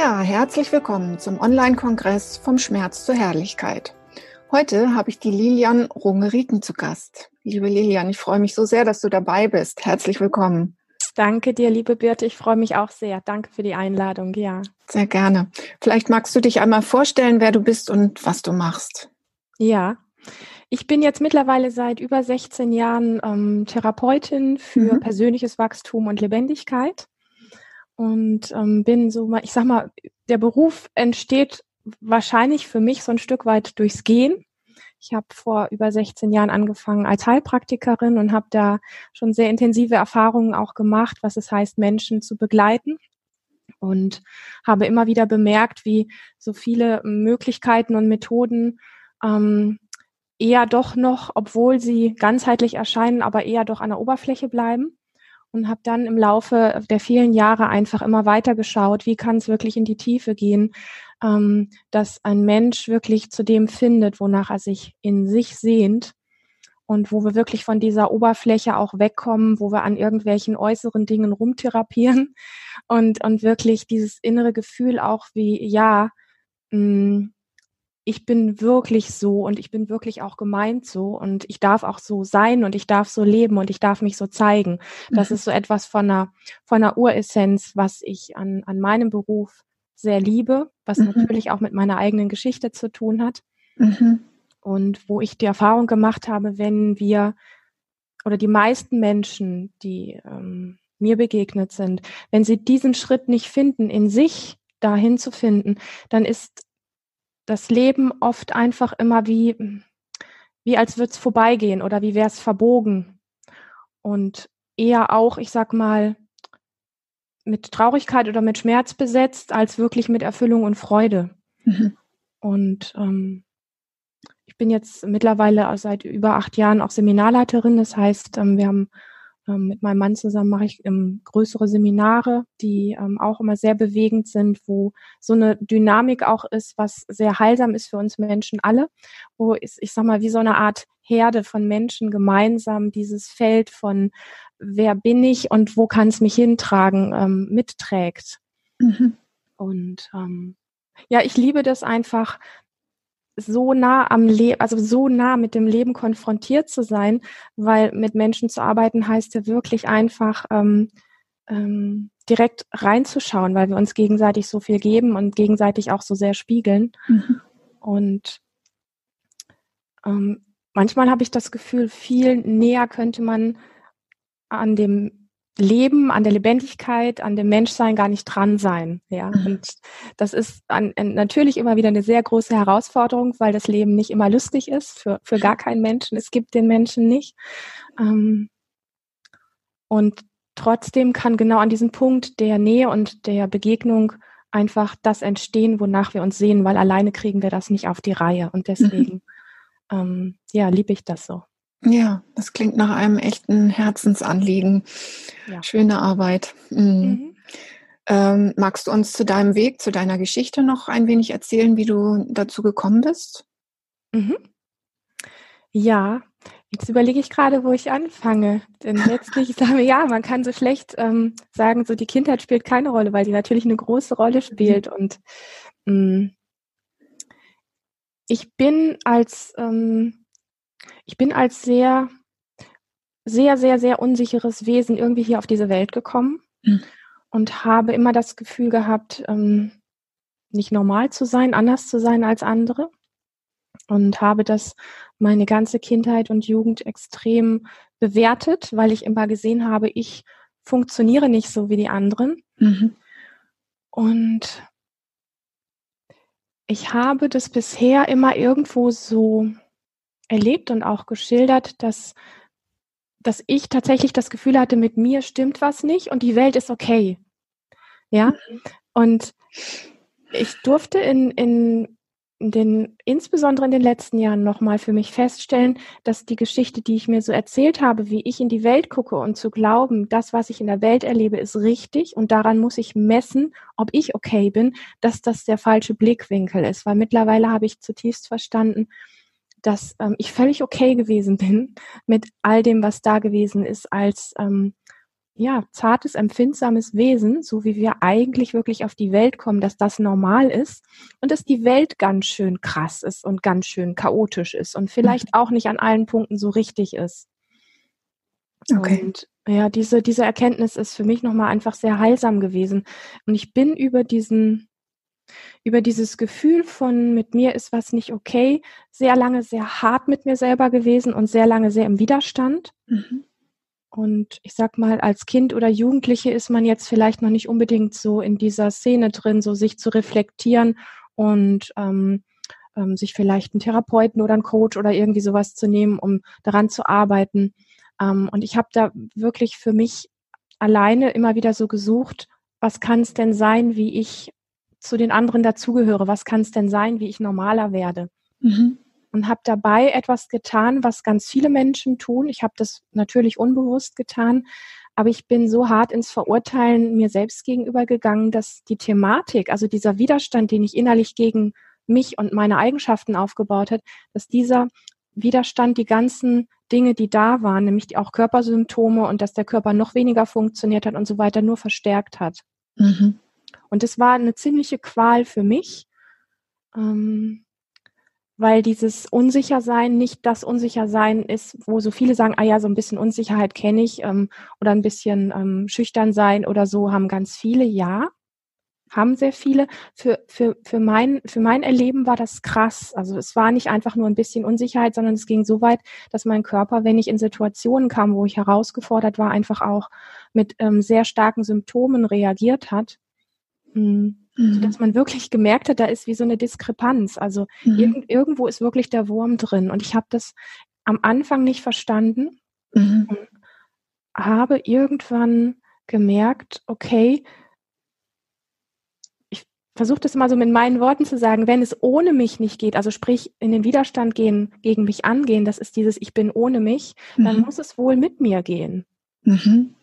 Ja, herzlich willkommen zum Online-Kongress vom Schmerz zur Herrlichkeit. Heute habe ich die Lilian Rungeriken zu Gast. Liebe Lilian, ich freue mich so sehr, dass du dabei bist. Herzlich willkommen. Danke dir, liebe Birte. Ich freue mich auch sehr. Danke für die Einladung. Ja. Sehr gerne. Vielleicht magst du dich einmal vorstellen, wer du bist und was du machst. Ja. Ich bin jetzt mittlerweile seit über 16 Jahren ähm, Therapeutin für mhm. persönliches Wachstum und Lebendigkeit und ähm, bin so mal, ich sag mal, der Beruf entsteht wahrscheinlich für mich so ein Stück weit durchs Gehen. Ich habe vor über 16 Jahren angefangen als Heilpraktikerin und habe da schon sehr intensive Erfahrungen auch gemacht, was es heißt, Menschen zu begleiten. Und habe immer wieder bemerkt, wie so viele Möglichkeiten und Methoden ähm, eher doch noch, obwohl sie ganzheitlich erscheinen, aber eher doch an der Oberfläche bleiben und habe dann im Laufe der vielen Jahre einfach immer weiter geschaut, wie kann es wirklich in die Tiefe gehen, ähm, dass ein Mensch wirklich zu dem findet, wonach er sich in sich sehnt und wo wir wirklich von dieser Oberfläche auch wegkommen, wo wir an irgendwelchen äußeren Dingen rumtherapieren und, und wirklich dieses innere Gefühl auch wie, ja, mh, mm, ich bin wirklich so und ich bin wirklich auch gemeint so und ich darf auch so sein und ich darf so leben und ich darf mich so zeigen. Das mhm. ist so etwas von einer, von einer Uressenz, was ich an, an meinem Beruf sehr liebe, was mhm. natürlich auch mit meiner eigenen Geschichte zu tun hat. Mhm. Und wo ich die Erfahrung gemacht habe, wenn wir oder die meisten Menschen, die ähm, mir begegnet sind, wenn sie diesen Schritt nicht finden, in sich dahin zu finden, dann ist das Leben oft einfach immer wie, wie als würde es vorbeigehen oder wie wäre es verbogen. Und eher auch, ich sag mal, mit Traurigkeit oder mit Schmerz besetzt, als wirklich mit Erfüllung und Freude. Mhm. Und ähm, ich bin jetzt mittlerweile seit über acht Jahren auch Seminarleiterin. Das heißt, ähm, wir haben ähm, mit meinem Mann zusammen mache ich ähm, größere Seminare, die ähm, auch immer sehr bewegend sind, wo so eine Dynamik auch ist, was sehr heilsam ist für uns Menschen alle, wo ist, ich sag mal, wie so eine Art Herde von Menschen gemeinsam dieses Feld von wer bin ich und wo kann es mich hintragen, ähm, mitträgt. Mhm. Und ähm, ja, ich liebe das einfach, so nah am Leben, also so nah mit dem Leben konfrontiert zu sein, weil mit Menschen zu arbeiten heißt ja wirklich einfach ähm, ähm, direkt reinzuschauen, weil wir uns gegenseitig so viel geben und gegenseitig auch so sehr spiegeln. Mhm. Und ähm, manchmal habe ich das Gefühl, viel näher könnte man an dem Leben, an der Lebendigkeit, an dem Menschsein gar nicht dran sein. Ja, mhm. und das ist an, an, natürlich immer wieder eine sehr große Herausforderung, weil das Leben nicht immer lustig ist für, für gar keinen Menschen. Es gibt den Menschen nicht. Ähm, und trotzdem kann genau an diesem Punkt der Nähe und der Begegnung einfach das entstehen, wonach wir uns sehen, weil alleine kriegen wir das nicht auf die Reihe. Und deswegen, mhm. ähm, ja, liebe ich das so. Ja, das klingt nach einem echten Herzensanliegen. Ja. Schöne Arbeit. Mhm. Mhm. Ähm, magst du uns zu deinem Weg, zu deiner Geschichte noch ein wenig erzählen, wie du dazu gekommen bist? Mhm. Ja, jetzt überlege ich gerade, wo ich anfange. Denn letztlich sagen wir, ja, man kann so schlecht ähm, sagen, so die Kindheit spielt keine Rolle, weil sie natürlich eine große Rolle spielt. Mhm. Und mh, mm, ich bin als ähm, ich bin als sehr, sehr, sehr, sehr unsicheres Wesen irgendwie hier auf diese Welt gekommen mhm. und habe immer das Gefühl gehabt, ähm, nicht normal zu sein, anders zu sein als andere und habe das meine ganze Kindheit und Jugend extrem bewertet, weil ich immer gesehen habe, ich funktioniere nicht so wie die anderen. Mhm. Und ich habe das bisher immer irgendwo so erlebt und auch geschildert, dass, dass ich tatsächlich das Gefühl hatte, mit mir stimmt was nicht und die Welt ist okay. Ja. Mhm. Und ich durfte in, in den, insbesondere in den letzten Jahren nochmal für mich feststellen, dass die Geschichte, die ich mir so erzählt habe, wie ich in die Welt gucke und zu glauben, das, was ich in der Welt erlebe, ist richtig und daran muss ich messen, ob ich okay bin, dass das der falsche Blickwinkel ist. Weil mittlerweile habe ich zutiefst verstanden, dass ähm, ich völlig okay gewesen bin mit all dem, was da gewesen ist, als ähm, ja, zartes, empfindsames Wesen, so wie wir eigentlich wirklich auf die Welt kommen, dass das normal ist und dass die Welt ganz schön krass ist und ganz schön chaotisch ist und vielleicht mhm. auch nicht an allen Punkten so richtig ist. Okay. Und ja, diese, diese Erkenntnis ist für mich nochmal einfach sehr heilsam gewesen. Und ich bin über diesen, über dieses Gefühl von mit mir ist was nicht okay, sehr lange sehr hart mit mir selber gewesen und sehr lange sehr im Widerstand. Mhm. Und ich sag mal, als Kind oder Jugendliche ist man jetzt vielleicht noch nicht unbedingt so in dieser Szene drin, so sich zu reflektieren und ähm, ähm, sich vielleicht einen Therapeuten oder einen Coach oder irgendwie sowas zu nehmen, um daran zu arbeiten. Ähm, und ich habe da wirklich für mich alleine immer wieder so gesucht, was kann es denn sein, wie ich zu den anderen dazugehöre? Was kann es denn sein, wie ich normaler werde? Mhm und habe dabei etwas getan, was ganz viele Menschen tun. Ich habe das natürlich unbewusst getan, aber ich bin so hart ins Verurteilen mir selbst gegenüber gegangen, dass die Thematik, also dieser Widerstand, den ich innerlich gegen mich und meine Eigenschaften aufgebaut hat, dass dieser Widerstand die ganzen Dinge, die da waren, nämlich auch Körpersymptome und dass der Körper noch weniger funktioniert hat und so weiter, nur verstärkt hat. Mhm. Und es war eine ziemliche Qual für mich. Ähm, weil dieses Unsichersein nicht das Unsichersein ist, wo so viele sagen, ah ja, so ein bisschen Unsicherheit kenne ich ähm, oder ein bisschen ähm, schüchtern sein oder so haben ganz viele, ja, haben sehr viele. Für, für, für, mein, für mein Erleben war das krass. Also es war nicht einfach nur ein bisschen Unsicherheit, sondern es ging so weit, dass mein Körper, wenn ich in Situationen kam, wo ich herausgefordert war, einfach auch mit ähm, sehr starken Symptomen reagiert hat. Mhm mhm. dass man wirklich gemerkt hat, da ist wie so eine Diskrepanz. Also mhm. irg irgendwo ist wirklich der Wurm drin. Und ich habe das am Anfang nicht verstanden mhm. und habe irgendwann gemerkt, okay, ich versuche das mal so mit meinen Worten zu sagen, wenn es ohne mich nicht geht, also sprich in den Widerstand gehen, gegen mich angehen, das ist dieses Ich bin ohne mich, dann mhm. muss es wohl mit mir gehen. Mhm.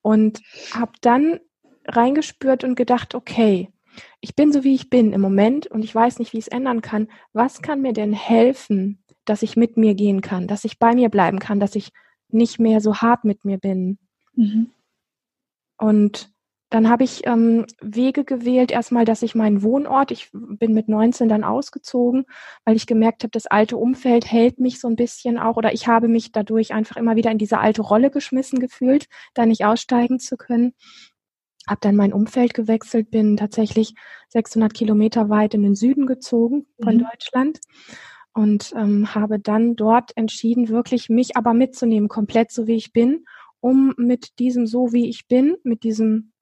Und habe dann reingespürt und gedacht, okay, ich bin so wie ich bin im Moment und ich weiß nicht, wie ich es ändern kann. Was kann mir denn helfen, dass ich mit mir gehen kann, dass ich bei mir bleiben kann, dass ich nicht mehr so hart mit mir bin? Mhm. Und dann habe ich ähm, Wege gewählt, erstmal, dass ich meinen Wohnort, ich bin mit 19 dann ausgezogen, weil ich gemerkt habe, das alte Umfeld hält mich so ein bisschen auch oder ich habe mich dadurch einfach immer wieder in diese alte Rolle geschmissen gefühlt, da nicht aussteigen zu können habe dann mein Umfeld gewechselt, bin tatsächlich 600 Kilometer weit in den Süden gezogen von mhm. Deutschland und ähm, habe dann dort entschieden, wirklich mich aber mitzunehmen, komplett so wie ich bin, um mit diesem so wie ich bin, mit diesem,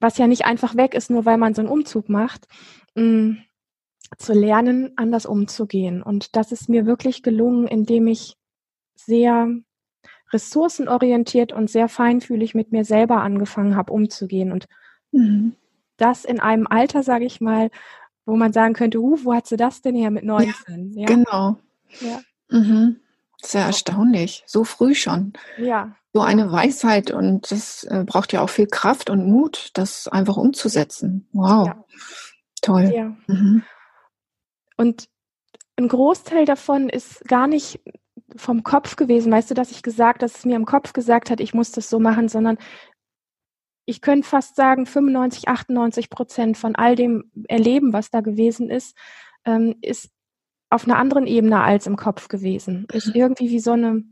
was ja nicht einfach weg ist, nur weil man so einen Umzug macht, mh, mm, zu lernen, anders umzugehen. Und das ist mir wirklich gelungen, indem ich sehr ressourcenorientiert und sehr feinfühlig mit mir selber angefangen habe, umzugehen. Und mhm. das in einem Alter, sage ich mal, wo man sagen könnte, uh, wo hat sie das denn her mit 19? Ja, ja. Genau. Ja. Mhm. Sehr erstaunlich. So früh schon. Ja. So eine Weisheit und das äh, braucht ja auch viel Kraft und Mut, das einfach umzusetzen. Wow. Ja. Toll. Ja. Mhm. Und ein Großteil davon ist gar nicht vom Kopf gewesen, weißt du, dass ich gesagt, dass es mir im Kopf gesagt hat, ich muss das so machen, sondern ich könnte fast sagen, 95, 98 Prozent von all dem Erleben, was da gewesen ist, ähm, ist auf einer anderen Ebene als im Kopf gewesen. Ist mhm. irgendwie wie so eine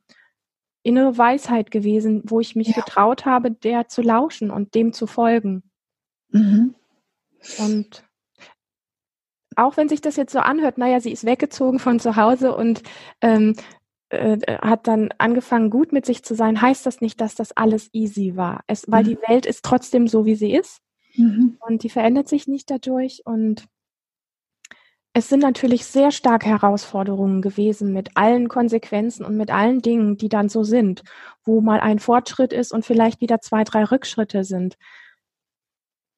innere Weisheit gewesen, wo ich mich ja. getraut habe, der zu lauschen und dem zu folgen. Mhm. Und auch wenn sich das jetzt so anhört, naja, sie ist weggezogen von zu Hause und ähm, äh, hat dann angefangen, gut mit sich zu sein, heißt das nicht, dass das alles easy war. Es, weil mhm. die Welt ist trotzdem so, wie sie ist. Mhm. Und die verändert sich nicht dadurch. Und es sind natürlich sehr stark Herausforderungen gewesen mit allen Konsequenzen und mit allen Dingen, die dann so sind, wo mal ein Fortschritt ist und vielleicht wieder zwei, drei Rückschritte sind.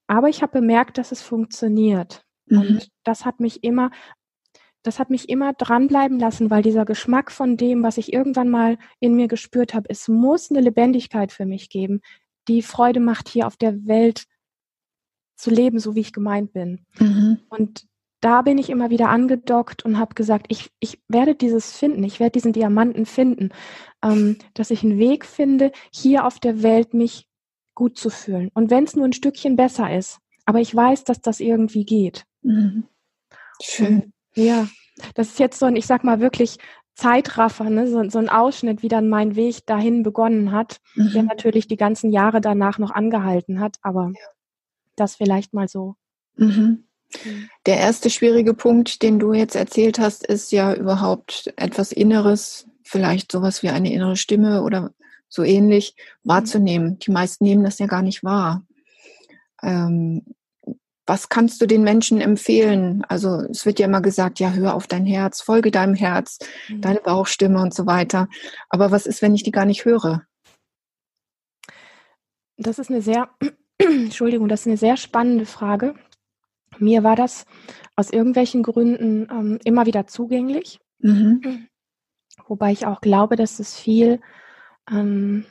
Aber ich habe bemerkt, dass es funktioniert. Mhm. Und das hat mich immer das hat mich immer dranbleiben lassen, weil dieser Geschmack von dem, was ich irgendwann mal in mir gespürt habe, es muss eine Lebendigkeit für mich geben, die Freude macht, hier auf der Welt zu leben, so wie ich gemeint bin. Mhm. Und da bin ich immer wieder angedockt und habe gesagt, ich, ich werde dieses finden, ich werde diesen Diamanten finden, ähm, dass ich einen Weg finde, hier auf der Welt mich gut zu fühlen. Und wenn es nur ein Stückchen besser ist, aber ich weiß, dass das irgendwie geht. Mhm. Schön. Und, ja, das ist jetzt so ein, ich sag mal wirklich Zeitraffer, ne? so, so ein Ausschnitt, wie dann mein Weg dahin begonnen hat, mhm. der natürlich die ganzen Jahre danach noch angehalten hat, aber ja. das vielleicht mal so. Mhm. mhm. Der erste schwierige Punkt, den du jetzt erzählt hast, ist ja überhaupt etwas Inneres, vielleicht sowas wie eine innere Stimme oder so ähnlich wahrzunehmen. Die meisten nehmen das ja gar nicht wahr. Ähm, was kannst du den Menschen empfehlen? Also es wird ja immer gesagt, ja, hör auf dein Herz, folge deinem Herz, mhm. deine Bauchstimme und so weiter. Aber was ist, wenn ich die gar nicht höre? Das ist eine sehr, Entschuldigung, das ist eine sehr spannende Frage. Mir war das aus irgendwelchen Gründen ähm, immer wieder zugänglich. Mhm. Wobei ich auch glaube, dass es viel ähm,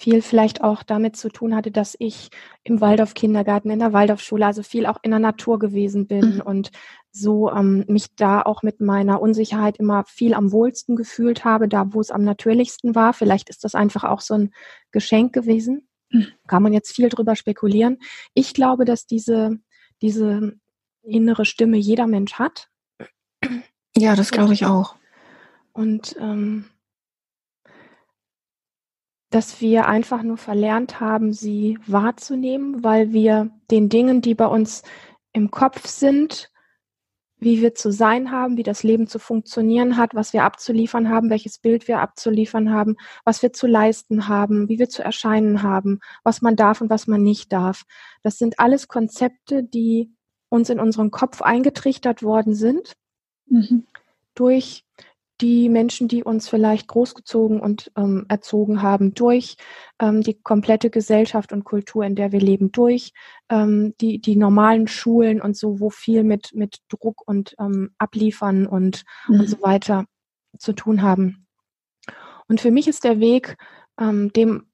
viel vielleicht auch damit zu tun hatte, dass ich im Waldorf-Kindergarten, in der Waldorfschule, also viel auch in der Natur gewesen bin mhm. und so ähm, mich da auch mit meiner Unsicherheit immer viel am wohlsten gefühlt habe, da wo es am natürlichsten war. Vielleicht ist das einfach auch so ein Geschenk gewesen. Mhm. Kann man jetzt viel drüber spekulieren. Ich glaube, dass diese, diese innere Stimme jeder Mensch hat. Ja, das glaube ich auch. Und ähm, dass wir einfach nur verlernt haben, sie wahrzunehmen, weil wir den Dingen, die bei uns im Kopf sind, wie wir zu sein haben, wie das Leben zu funktionieren hat, was wir abzuliefern haben, welches Bild wir abzuliefern haben, was wir zu leisten haben, wie wir zu erscheinen haben, was man darf und was man nicht darf. Das sind alles Konzepte, die uns in unseren Kopf eingetrichtert worden sind mhm. durch die Menschen, die uns vielleicht großgezogen und ähm, erzogen haben, durch ähm, die komplette Gesellschaft und Kultur, in der wir leben, durch ähm, die, die normalen Schulen und so, wo viel mit, mit Druck und ähm, Abliefern und, mhm. und so weiter zu tun haben. Und für mich ist der Weg, ähm, dem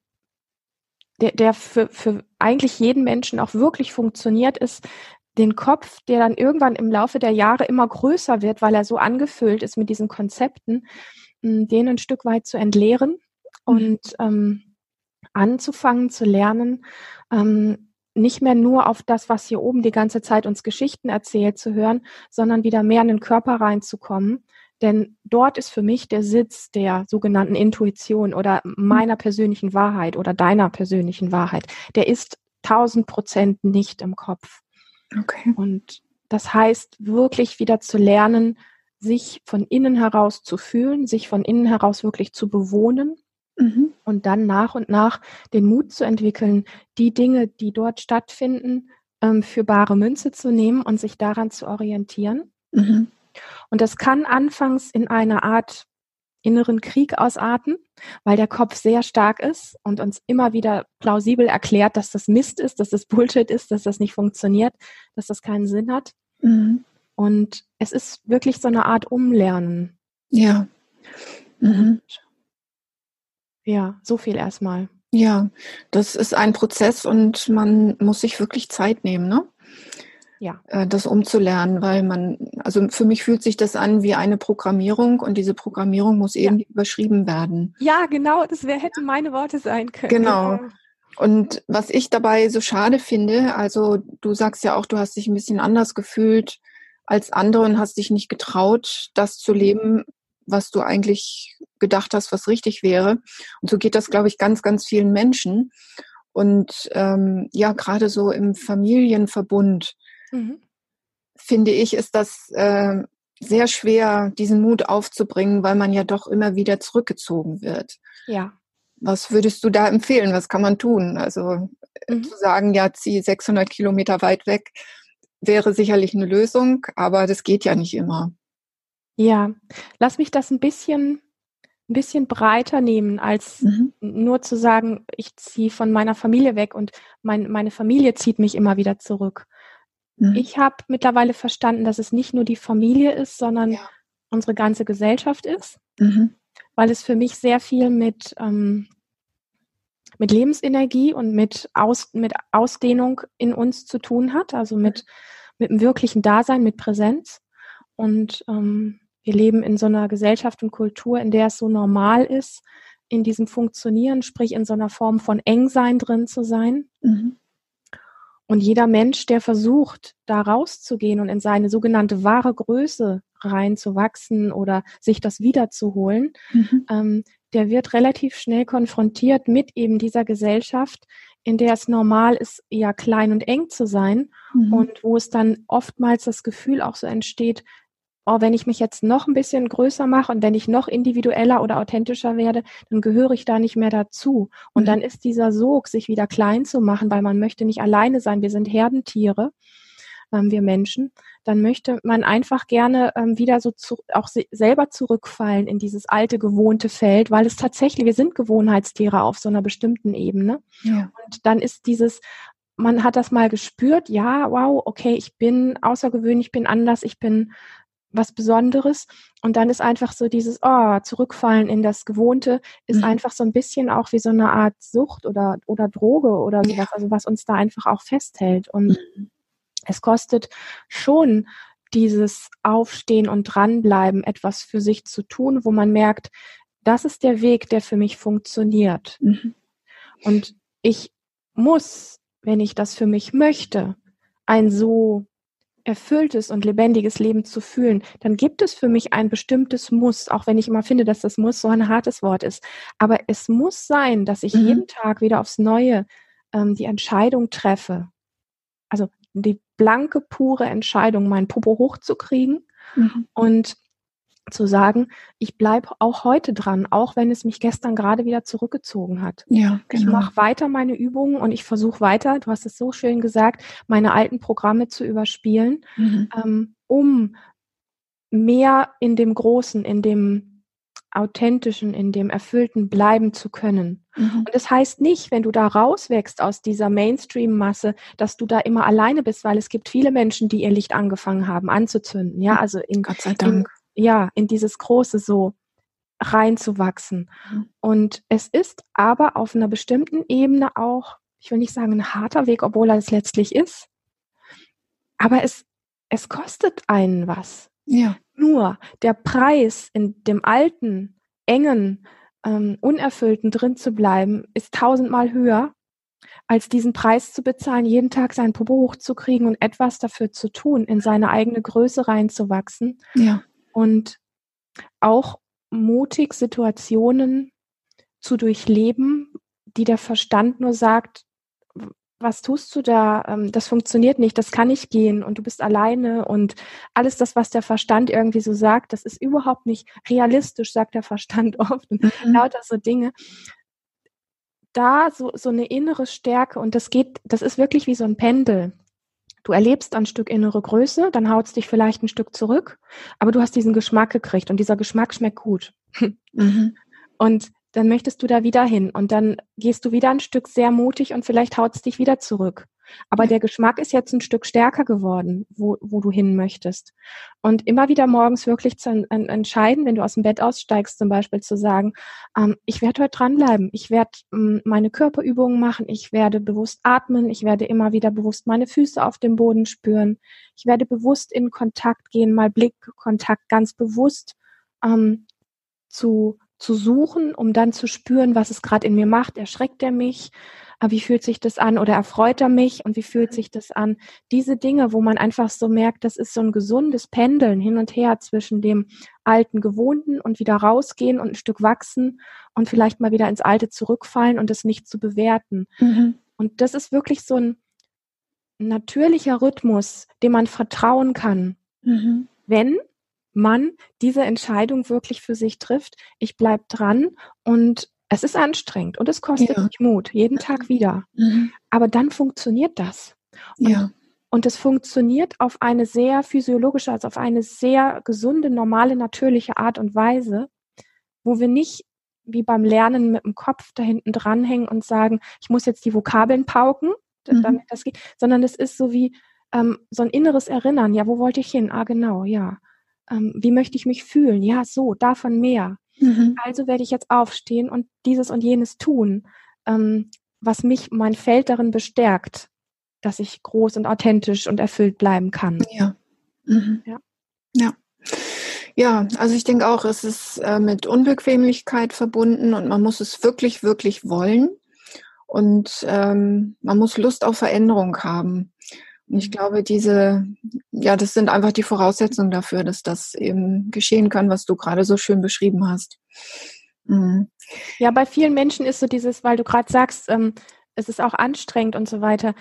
der, der für, für eigentlich jeden Menschen auch wirklich funktioniert, ist, den Kopf, der dann irgendwann im Laufe der Jahre immer größer wird, weil er so angefüllt ist mit diesen Konzepten, den ein Stück weit zu entleeren mhm. und ähm, anzufangen zu lernen, ähm, nicht mehr nur auf das, was hier oben die ganze Zeit uns Geschichten erzählt, zu hören, sondern wieder mehr in den Körper reinzukommen. Denn dort ist für mich der Sitz der sogenannten Intuition oder meiner persönlichen Wahrheit oder deiner persönlichen Wahrheit. Der ist tausend Prozent nicht im Kopf. Okay. Und das heißt, wirklich wieder zu lernen, sich von innen heraus zu fühlen, sich von innen heraus wirklich zu bewohnen mhm. und dann nach und nach den Mut zu entwickeln, die Dinge, die dort stattfinden, ähm, für bare Münze zu nehmen und sich daran zu orientieren. Mhm. Und das kann anfangs in einer Art inneren Krieg ausarten, weil der Kopf sehr stark ist und uns immer wieder plausibel erklärt, dass das Mist ist, dass das Bullshit ist, dass das nicht funktioniert, dass das keinen Sinn hat. Mhm. Und es ist wirklich so eine Art Umlernen. Ja. Mhm. Ja, so viel erstmal. Ja, das ist ein Prozess und man muss sich wirklich Zeit nehmen, ne? Ja. Äh, das umzulernen, weil man, also für mich fühlt sich das an wie eine Programmierung und diese Programmierung muss irgendwie ja. überschrieben werden. Ja, genau, das wär, hätten meine Worte sein können. Genau. Und was ich dabei so schade finde, also du sagst ja auch, du hast dich ein bisschen anders gefühlt als andere und hast dich nicht getraut, das zu leben, was du eigentlich gedacht hast, was richtig wäre. Und so geht das, glaube ich, ganz, ganz vielen Menschen. Und ähm, ja, gerade so im Familienverbund mhm. finde ich, ist das äh, sehr schwer, diesen Mut aufzubringen, weil man ja doch immer wieder zurückgezogen wird. Ja. Was würdest du da empfehlen? Was kann man tun? Also äh, mhm. zu sagen, ja, zieh 600 Kilometer weit weg, wäre sicherlich eine Lösung, aber das geht ja nicht immer. Ja, lass mich das ein bisschen, ein bisschen breiter nehmen, als mhm. nur zu sagen, ich ziehe von meiner Familie weg und mein, meine Familie zieht mich immer wieder zurück. Mhm. Ich habe mittlerweile verstanden, dass es nicht nur die Familie ist, sondern ja. unsere ganze Gesellschaft ist, mhm. weil es für mich sehr viel mit, ähm, mit Lebensenergie und mit, Aus, mit Ausdehnung in uns zu tun hat, also mit mit dem wirklichen Dasein, mit Präsenz. Und ähm, wir leben in so einer Gesellschaft und Kultur, in der es so normal ist, in diesem Funktionieren, sprich in so einer Form von Engsein drin zu sein. Mhm. Und jeder Mensch, der versucht, da rauszugehen und in seine sogenannte wahre Größe reinzuwachsen oder sich das wiederzuholen, mhm. ähm, der wird relativ schnell konfrontiert mit eben dieser Gesellschaft, in der es normal ist, eher klein und eng zu sein mhm. und wo es dann oftmals das Gefühl auch so entsteht, oh, wenn ich mich jetzt noch ein bisschen größer mache und wenn ich noch individueller oder authentischer werde, dann gehöre ich da nicht mehr dazu. Und mhm. dann ist dieser Sog, sich wieder klein zu machen, weil man möchte nicht alleine sein. Wir sind Herdentiere, ähm, wir Menschen. Dann möchte man einfach gerne ähm, wieder so zu, auch selber zurückfallen in dieses alte, gewohnte Feld, weil es tatsächlich, wir sind Gewohnheitstiere auf so einer bestimmten Ebene. Ja. Und dann ist dieses, man hat das mal gespürt, ja, wow, okay, ich bin außergewöhnlich, ich bin anders, ich bin was Besonderes. Und dann ist einfach so dieses, oh, zurückfallen in das Gewohnte, ist mhm. einfach so ein bisschen auch wie so eine Art Sucht oder, oder Droge oder sowas, ja. also was uns da einfach auch festhält. Und mhm. es kostet schon dieses Aufstehen und dranbleiben, etwas für sich zu tun, wo man merkt, das ist der Weg, der für mich funktioniert. Mhm. Und ich muss, wenn ich das für mich möchte, ein so erfülltes und lebendiges Leben zu fühlen, dann gibt es für mich ein bestimmtes Muss, auch wenn ich immer finde, dass das Muss so ein hartes Wort ist. Aber es muss sein, dass ich mhm. jeden Tag wieder aufs Neue ähm, die Entscheidung treffe. Also die blanke, pure Entscheidung, meinen Popo hochzukriegen mhm. und zu sagen, ich bleibe auch heute dran, auch wenn es mich gestern gerade wieder zurückgezogen hat. Ja, genau. Ich mache weiter meine Übungen und ich versuche weiter, du hast es so schön gesagt, meine alten Programme zu überspielen, mhm. ähm, um mehr in dem Großen, in dem authentischen, in dem Erfüllten bleiben zu können. Mhm. Und das heißt nicht, wenn du da rauswächst aus dieser Mainstream-Masse, dass du da immer alleine bist, weil es gibt viele Menschen, die ihr Licht angefangen haben anzuzünden. Ja, also in, Gott sei Dank ja, in dieses Große so reinzuwachsen. Mhm. Und es ist aber auf einer bestimmten Ebene auch, ich will nicht sagen ein harter Weg, obwohl er es letztlich ist, aber es, es kostet einen was. Ja. Nur der Preis in dem alten, engen, ähm, unerfüllten drin zu bleiben, ist tausendmal höher, als diesen Preis zu bezahlen, jeden Tag seinen Popo hochzukriegen und etwas dafür zu tun, in seine eigene Größe reinzuwachsen. Ja und auch mutig Situationen zu durchleben, die der Verstand nur sagt, was tust du da? Ähm, das funktioniert nicht, das kann nicht gehen und du bist alleine und alles das, was der Verstand irgendwie so sagt, das ist überhaupt nicht realistisch, sagt der Verstand oft und mhm. lauter so Dinge. Da so, so eine innere Stärke und das geht, das ist wirklich wie so ein Pendel. Du erlebst ein Stück innere Größe, dann haut es dich vielleicht ein Stück zurück, aber du hast diesen Geschmack gekriegt und dieser Geschmack schmeckt gut. Mhm. Und dann möchtest du da wieder hin und dann gehst du wieder ein Stück sehr mutig und vielleicht haut es dich wieder zurück. Aber der Geschmack ist jetzt ein Stück stärker geworden, wo, wo du hin möchtest. Und immer wieder morgens wirklich zu en entscheiden, wenn du aus dem Bett aussteigst, zum Beispiel zu sagen, ähm, ich werde heute dranbleiben, ich werde ähm, meine Körperübungen machen, ich werde bewusst atmen, ich werde immer wieder bewusst meine Füße auf dem Boden spüren, ich werde bewusst in Kontakt gehen, mal Blickkontakt ganz bewusst ähm, zu zu suchen, um dann zu spüren, was es gerade in mir macht. Erschreckt er mich? Ah, wie fühlt sich das an? Oder erfreut er mich? Und wie fühlt sich das an? Diese Dinge, wo man einfach so merkt, das ist so ein gesundes Pendeln hin und her zwischen dem alten Gewohnten und wieder rausgehen und ein Stück wachsen und vielleicht mal wieder ins Alte zurückfallen und es nicht zu bewerten. Mhm. Und das ist wirklich so ein natürlicher Rhythmus, dem man vertrauen kann. Mhm. Wenn man diese Entscheidung wirklich für sich trifft, ich bleibe dran und es ist anstrengend und es kostet ja. mich Mut, jeden Tag wieder. Mhm. Aber dann funktioniert das. Und, ja. und es funktioniert auf eine sehr physiologische, also auf eine sehr gesunde, normale, natürliche Art und Weise, wo wir nicht wie beim Lernen mit dem Kopf da hinten dranhängen und sagen, ich muss jetzt die Vokabeln pauken, mhm. damit das geht, sondern es ist so wie ähm, so ein inneres Erinnern. Ja, wo wollte ich hin? Ah, genau, ja ähm, wie möchte ich mich fühlen? Ja, so, davon mehr. Mhm. Also werde ich jetzt aufstehen und dieses und jenes tun, ähm, was mich, mein Feld darin bestärkt. dass ich groß und authentisch und erfüllt bleiben kann. Ja. Mhm. Ja. ja. Ja, also ich denke auch, es ist äh, mit Unbequemlichkeit verbunden und man muss es wirklich, wirklich wollen. Und ähm, man muss Lust auf Veränderung haben. Ich glaube, diese, ja, das sind einfach die Voraussetzungen dafür, dass das eben geschehen kann, was du gerade so schön beschrieben hast. Mhm. Ja, bei vielen Menschen ist so dieses, weil du gerade sagst, ähm, es ist auch anstrengend und so weiter.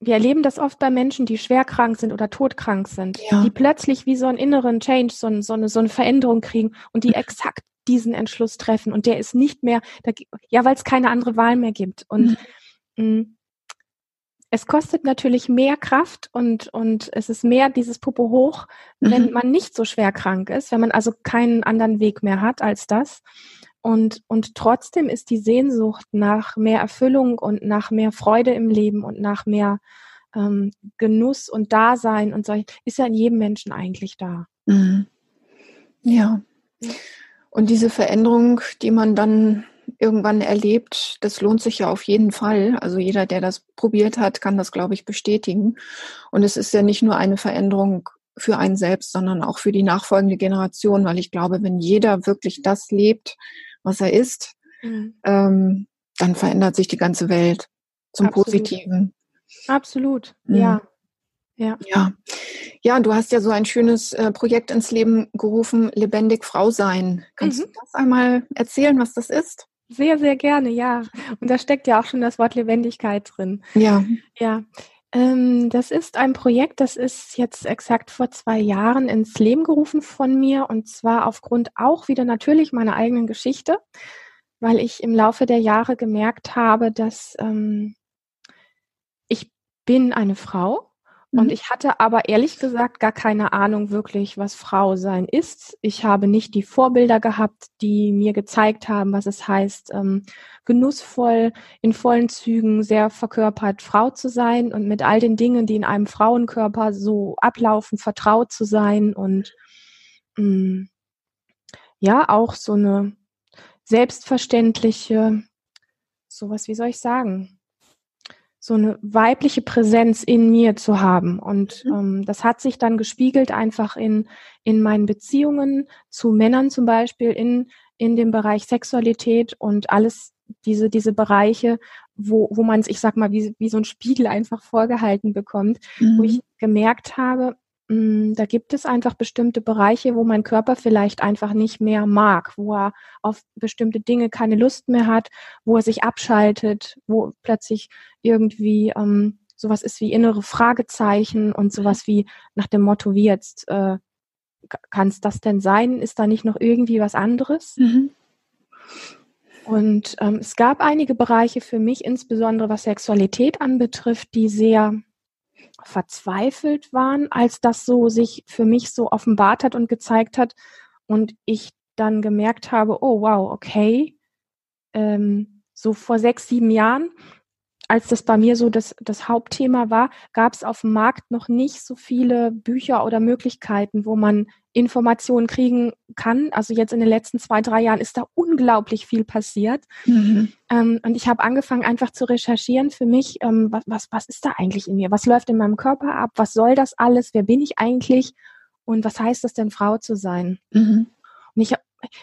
Wir erleben das oft bei Menschen, die schwer krank sind oder todkrank sind, ja. die plötzlich wie so einen inneren Change, so, so, eine, so eine Veränderung kriegen und die mhm. exakt diesen Entschluss treffen. Und der ist nicht mehr, da, ja, weil es keine andere Wahl mehr gibt. Und mhm. Es kostet natürlich mehr Kraft und, und es ist mehr dieses Puppe hoch, wenn mhm. man nicht so schwer krank ist, wenn man also keinen anderen Weg mehr hat als das. Und, und trotzdem ist die Sehnsucht nach mehr Erfüllung und nach mehr Freude im Leben und nach mehr ähm, Genuss und Dasein und so, ist ja in jedem Menschen eigentlich da. Mhm. Ja. Und diese Veränderung, die man dann irgendwann erlebt, das lohnt sich ja auf jeden Fall. Also jeder, der das probiert hat, kann das, glaube ich, bestätigen. Und es ist ja nicht nur eine Veränderung für einen selbst, sondern auch für die nachfolgende Generation, weil ich glaube, wenn jeder wirklich das lebt, was er ist, mhm. ähm, dann verändert sich die ganze Welt zum Absolut. Positiven. Absolut, mhm. ja. Ja. ja. Ja, du hast ja so ein schönes äh, Projekt ins Leben gerufen, Lebendig Frau sein. Kannst mhm. du das einmal erzählen, was das ist? Sehr, sehr gerne, ja. Und da steckt ja auch schon das Wort Lebendigkeit drin. Ja. Ja. Ähm, das ist ein Projekt, das ist jetzt exakt vor zwei Jahren ins Leben gerufen von mir und zwar aufgrund auch wieder natürlich meiner eigenen Geschichte, weil ich im Laufe der Jahre gemerkt habe, dass ähm, ich bin eine Frau und mhm. ich hatte aber ehrlich gesagt gar keine Ahnung wirklich, was Frau sein ist. Ich habe nicht die Vorbilder gehabt, die mir gezeigt haben, was es heißt, ähm, genussvoll, in vollen Zügen, sehr verkörpert Frau zu sein und mit all den Dingen, die in einem Frauenkörper so ablaufen, vertraut zu sein und ähm, ja, auch so eine selbstverständliche, sowas, wie soll ich sagen, so eine weibliche Präsenz in mir zu haben. Und mhm. ähm, das hat sich dann gespiegelt einfach in, in meinen Beziehungen zu Männern zum Beispiel, in, in dem Bereich Sexualität und alles diese, diese Bereiche, wo, wo man es, ich sag mal, wie, wie so ein Spiegel einfach vorgehalten bekommt, mhm. wo ich gemerkt habe, da gibt es einfach bestimmte Bereiche, wo mein Körper vielleicht einfach nicht mehr mag, wo er auf bestimmte Dinge keine Lust mehr hat, wo er sich abschaltet, wo plötzlich irgendwie ähm, sowas ist wie innere Fragezeichen und sowas wie nach dem Motto, wie jetzt äh, kann es das denn sein? Ist da nicht noch irgendwie was anderes? Mhm. Und ähm, es gab einige Bereiche für mich, insbesondere was Sexualität anbetrifft, die sehr verzweifelt waren, als das so sich für mich so offenbart hat und gezeigt hat und ich dann gemerkt habe, oh wow, okay, ähm, so vor sechs, sieben Jahren, als das bei mir so das, das Hauptthema war, gab es auf dem Markt noch nicht so viele Bücher oder Möglichkeiten, wo man Informationen kriegen kann. Also jetzt in den letzten zwei, drei Jahren ist da unglaublich viel passiert. Mhm. Ähm, und ich habe angefangen einfach zu recherchieren für mich, ähm, was, was, was ist da eigentlich in mir? Was läuft in meinem Körper ab? Was soll das alles? Wer bin ich eigentlich? Und was heißt es denn, Frau zu sein? Mhm. Und ich,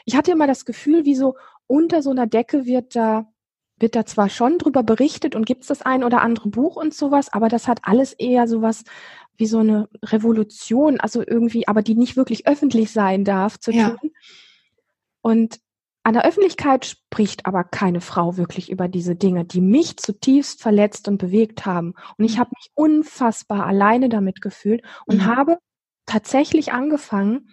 ich hatte immer das Gefühl, wie so unter so einer Decke wird da wird da zwar schon drüber berichtet und gibt es das ein oder andere Buch und sowas, aber das hat alles eher sowas wie so eine Revolution, also irgendwie, aber die nicht wirklich öffentlich sein darf zu ja. tun. Und an der Öffentlichkeit spricht aber keine Frau wirklich über diese Dinge, die mich zutiefst verletzt und bewegt haben. Und ich mhm. habe mich unfassbar alleine damit gefühlt und mhm. habe tatsächlich angefangen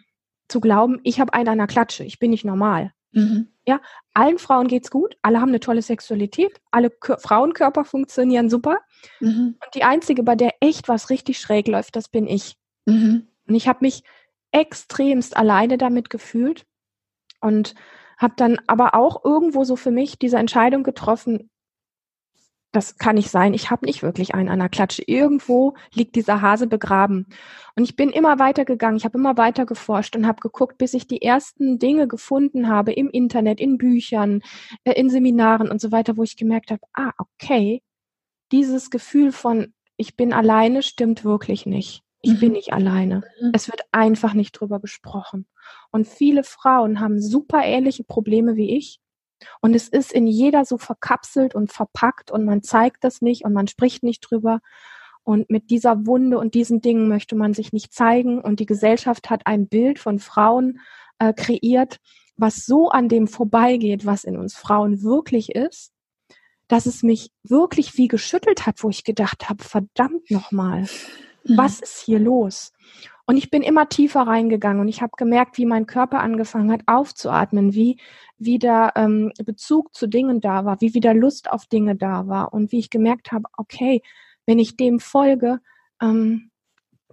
zu glauben, ich habe einen an der Klatsche, ich bin nicht normal. Mhm. Ja, allen Frauen geht's gut, alle haben eine tolle Sexualität, alle Kör Frauenkörper funktionieren super. Mhm. Und die einzige, bei der echt was richtig schräg läuft, das bin ich. Mhm. Und ich habe mich extremst alleine damit gefühlt und habe dann aber auch irgendwo so für mich diese Entscheidung getroffen, das kann nicht sein. Ich habe nicht wirklich einen an der Klatsche. Irgendwo liegt dieser Hase begraben. Und ich bin immer weiter gegangen. Ich habe immer weiter geforscht und habe geguckt, bis ich die ersten Dinge gefunden habe im Internet, in Büchern, äh, in Seminaren und so weiter, wo ich gemerkt habe, ah, okay, dieses Gefühl von ich bin alleine stimmt wirklich nicht. Ich mhm. bin nicht alleine. Mhm. Es wird einfach nicht drüber gesprochen. Und viele Frauen haben super ähnliche Probleme wie ich. Und es ist in jeder so verkapselt und verpackt und man zeigt das nicht und man spricht nicht drüber. Und mit dieser Wunde und diesen Dingen möchte man sich nicht zeigen. Und die Gesellschaft hat ein Bild von Frauen äh, kreiert, was so an dem vorbeigeht, was in uns Frauen wirklich ist, dass es mich wirklich wie geschüttelt hat, wo ich gedacht habe, verdammt nochmal, mhm. was ist hier los? Und ich bin immer tiefer reingegangen und ich habe gemerkt, wie mein Körper angefangen hat aufzuatmen, wie wieder ähm, Bezug zu Dingen da war, wie wieder Lust auf Dinge da war und wie ich gemerkt habe, okay, wenn ich dem folge, ähm,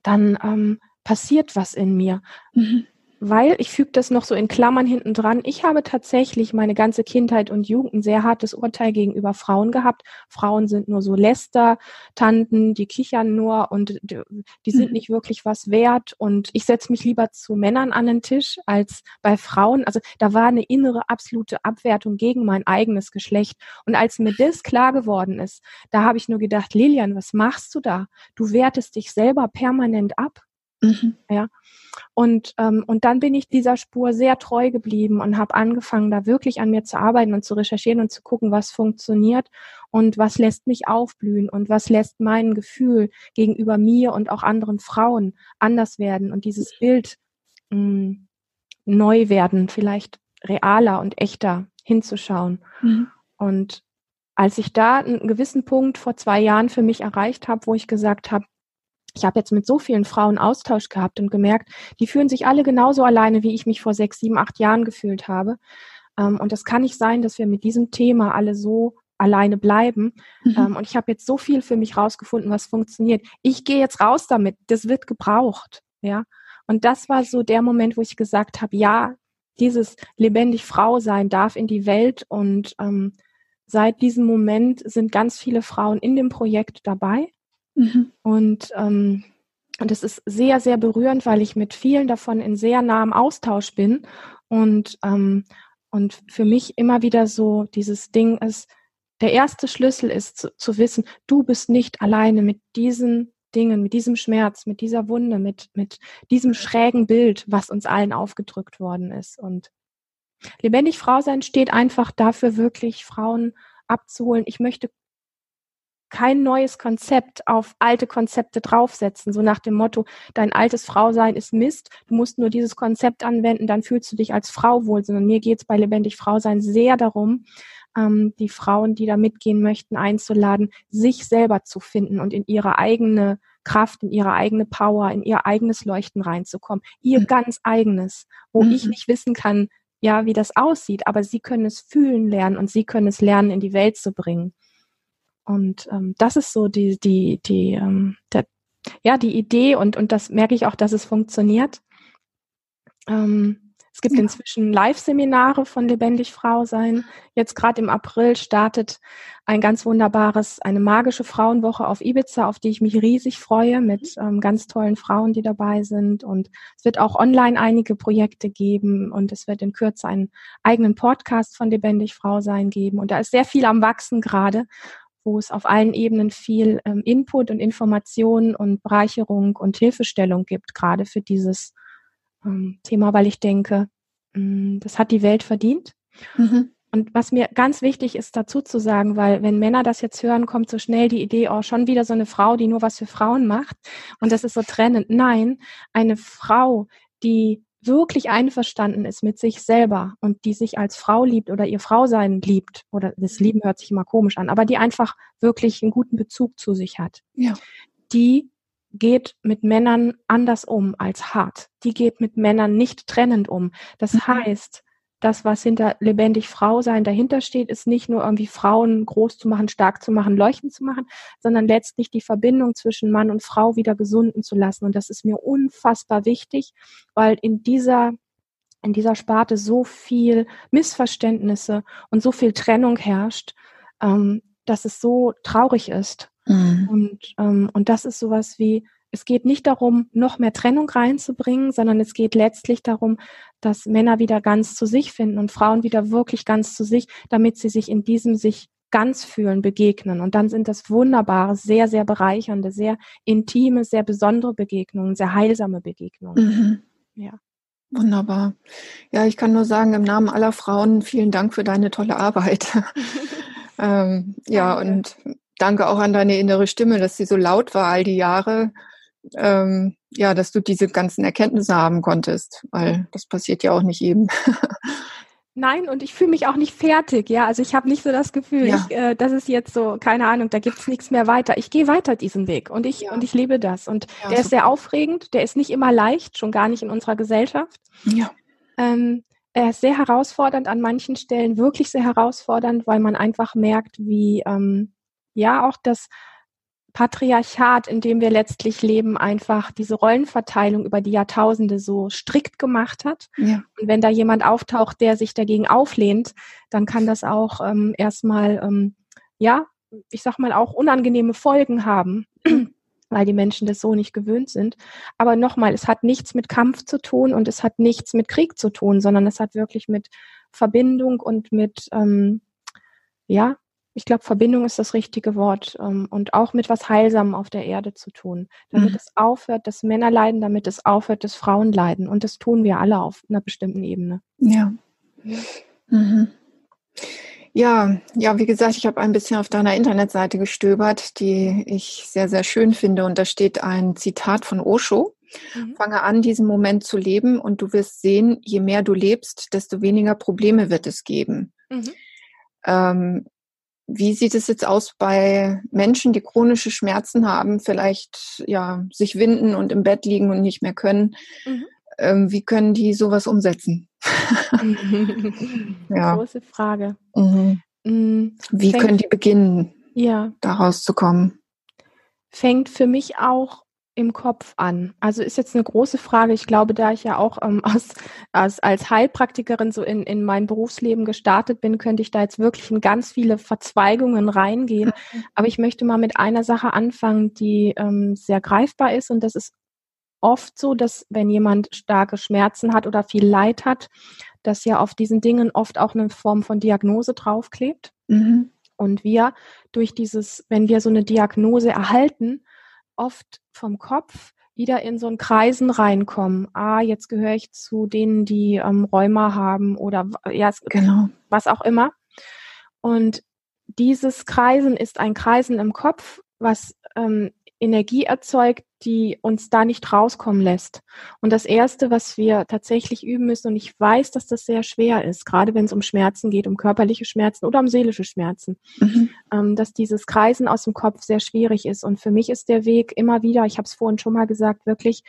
dann ähm, passiert was in mir. Mhm weil ich füge das noch so in Klammern hinten dran. Ich habe tatsächlich meine ganze Kindheit und Jugend ein sehr hartes Urteil gegenüber Frauen gehabt. Frauen sind nur so Läster-Tanten, die kichern nur und die, die sind mhm. nicht wirklich was wert. Und ich setze mich lieber zu Männern an den Tisch als bei Frauen. Also da war eine innere absolute Abwertung gegen mein eigenes Geschlecht. Und als mir das klar geworden ist, da habe ich nur gedacht, Lilian, was machst du da? Du wertest dich selber permanent ab. Mhm. Ja. Und, ähm, und dann bin ich dieser Spur sehr treu geblieben und habe angefangen, da wirklich an mir zu arbeiten und zu recherchieren und zu gucken, was funktioniert und was lässt mich aufblühen und was lässt mein Gefühl gegenüber mir und auch anderen Frauen anders werden und dieses Bild mh, hm, neu werden, vielleicht realer und echter hinzuschauen. Mhm. Und als ich da einen gewissen Punkt vor zwei Jahren für mich erreicht habe, wo ich gesagt habe, ich habe jetzt mit so vielen Frauen Austausch gehabt und gemerkt, die fühlen sich alle genauso alleine, wie ich mich vor sechs, sieben, acht Jahren gefühlt habe. Ähm, und das kann nicht sein, dass wir mit diesem Thema alle so alleine bleiben. Mhm. Ähm, und ich habe jetzt so viel für mich rausgefunden, was funktioniert. Ich gehe jetzt raus damit. Das wird gebraucht. Ja. Und das war so der Moment, wo ich gesagt habe, ja, dieses lebendig Frau sein darf in die Welt. Und ähm, seit diesem Moment sind ganz viele Frauen in dem Projekt dabei. Mhm. Und, ähm, und es ist sehr, sehr berührend, weil ich mit vielen davon in sehr nahem Austausch bin. Und, ähm, und für mich immer wieder so dieses Ding ist, der erste Schlüssel ist zu, zu wissen, du bist nicht alleine mit diesen Dingen, mit diesem Schmerz, mit dieser Wunde, mit, mit diesem schrägen Bild, was uns allen aufgedrückt worden ist. Und lebendig Frau sein steht einfach dafür, wirklich Frauen abzuholen. Ich möchte kein neues Konzept auf alte Konzepte draufsetzen, so nach dem Motto, dein altes Frausein ist Mist, du musst nur dieses Konzept anwenden, dann fühlst du dich als Frau wohl, sondern mir geht es bei Lebendig Frausein sehr darum, ähm, die Frauen, die da mitgehen möchten, einzuladen, sich selber zu finden und in ihre eigene Kraft, in ihre eigene Power, in ihr eigenes Leuchten reinzukommen, ihr mhm. ganz eigenes, wo mhm. ich nicht wissen kann, ja, wie das aussieht, aber sie können es fühlen lernen und sie können es lernen, in die Welt zu bringen. Und ähm, das ist so die, die, die, ähm, der, ja, die Idee und, und das merke ich auch, dass es funktioniert. Ähm, es gibt ja. inzwischen Live-Seminare von Lebendig Frau sein. Jetzt gerade im April startet ein ganz wunderbares, eine magische Frauenwoche auf Ibiza, auf die ich mich riesig freue, mit ähm, ganz tollen Frauen, die dabei sind. Und es wird auch online einige Projekte geben und es wird in Kürze einen eigenen Podcast von Lebendig Frau sein geben. Und da ist sehr viel am Wachsen gerade wo es auf allen Ebenen viel ähm, Input und Information und Bereicherung und Hilfestellung gibt, gerade für dieses ähm, Thema, weil ich denke, mh, mm, das hat die Welt verdient. Mhm. Und was mir ganz wichtig ist dazu zu sagen, weil wenn Männer das jetzt hören, kommt so schnell die Idee, oh, schon wieder so eine Frau, die nur was für Frauen macht. Und das ist so trennend. Nein, eine Frau, die wirklich einverstanden ist mit sich selber und die sich als Frau liebt oder ihr Frausein liebt, oder das Lieben hört sich immer komisch an, aber die einfach wirklich einen guten Bezug zu sich hat, ja. die geht mit Männern anders um als hart. Die geht mit Männern nicht trennend um. Das mhm. heißt, das, was hinter lebendig Frau sein dahinter steht, ist nicht nur irgendwie Frauen groß zu machen, stark zu machen, leuchten zu machen, sondern letztlich die Verbindung zwischen Mann und Frau wieder gesunden zu lassen. Und das ist mir unfassbar wichtig, weil in dieser in dieser Sparte so viel Missverständnisse und so viel Trennung herrscht, ähm, dass es so traurig ist. Mhm. Und, ähm, und das ist sowas wie, es geht nicht darum, noch mehr Trennung reinzubringen, sondern es geht letztlich darum, dass Männer wieder ganz zu sich finden und Frauen wieder wirklich ganz zu sich, damit sie sich in diesem sich ganz fühlen, begegnen. Und dann sind das wunderbare, sehr, sehr bereichernde, sehr intime, sehr besondere Begegnungen, sehr heilsame Begegnungen. Mhm. Ja. Wunderbar. Ja, ich kann nur sagen, im Namen aller Frauen vielen Dank für deine tolle Arbeit. ähm, ja, und danke auch an deine innere Stimme, dass sie so laut war all die Jahre. Ähm, ja, dass du diese ganzen Erkenntnisse haben konntest, weil das passiert ja auch nicht jedem. Nein, und ich fühle mich auch nicht fertig, ja. Also ich habe nicht so das Gefühl, ja. ich, äh, das ist jetzt so, keine Ahnung, da gibt's nichts mehr weiter. Ich gehe weiter diesen Weg und ich ja. und ich lebe das. Und ja, der super. ist sehr aufregend, der ist nicht immer leicht, schon gar nicht in unserer Gesellschaft. Ja. Ähm, er ist sehr herausfordernd an manchen Stellen, wirklich sehr herausfordernd, weil man einfach merkt, wie ähm, ja auch das Patriarchat, in dem wir letztlich leben, einfach diese Rollenverteilung über die Jahrtausende so strikt gemacht hat. Ja. Und wenn da jemand auftaucht, der sich dagegen auflehnt, dann kann das auch ähm, erstmal, ähm, ja, ich sag mal, auch unangenehme Folgen haben, weil die Menschen das so nicht gewöhnt sind. Aber nochmal, es hat nichts mit Kampf zu tun und es hat nichts mit Krieg zu tun, sondern es hat wirklich mit Verbindung und mit, ähm, ja, ich glaube, Verbindung ist das richtige Wort ähm, und auch mit was Heilsamem auf der Erde zu tun, damit mhm. es aufhört, dass Männer leiden, damit es aufhört, dass Frauen leiden. Und das tun wir alle auf einer bestimmten Ebene. Ja. Mhm. Ja, ja, wie gesagt, ich habe ein bisschen auf deiner Internetseite gestöbert, die ich sehr, sehr schön finde. Und da steht ein Zitat von Osho. Mhm. Fange an, diesen Moment zu leben und du wirst sehen, je mehr du lebst, desto weniger Probleme wird es geben. Mhm. Ähm, wie sieht es jetzt aus bei Menschen, die chronische Schmerzen haben, vielleicht ja sich winden und im Bett liegen und nicht mehr können? Mhm. Ähm, wie können die sowas umsetzen? ja. Große Frage. Mhm. Mhm. Wie Fängt, können die beginnen, ja. da rauszukommen? Fängt für mich auch im Kopf an? Also ist jetzt eine große Frage. Ich glaube, da ich ja auch ähm, aus, aus, als Heilpraktikerin so in, in mein Berufsleben gestartet bin, könnte ich da jetzt wirklich in ganz viele Verzweigungen reingehen. Mhm. Aber ich möchte mal mit einer Sache anfangen, die ähm, sehr greifbar ist. Und das ist oft so, dass wenn jemand starke Schmerzen hat oder viel Leid hat, dass ja auf diesen Dingen oft auch eine Form von Diagnose draufklebt. Mhm. Und wir durch dieses, wenn wir so eine Diagnose erhalten, oft vom Kopf wieder in so einen Kreisen reinkommen. Ah, jetzt gehöre ich zu denen, die ähm, Rheuma haben oder ja, genau. was auch immer. Und dieses Kreisen ist ein Kreisen im Kopf, was ähm, Energie erzeugt, die uns da nicht rauskommen lässt. Und das Erste, was wir tatsächlich üben müssen, und ich weiß, dass das sehr schwer ist, gerade wenn es um Schmerzen geht, um körperliche Schmerzen oder um seelische Schmerzen, mhm. ähm, dass dieses Kreisen aus dem Kopf sehr schwierig ist. Und für mich ist der Weg immer wieder, ich habe es vorhin schon mal gesagt, wirklich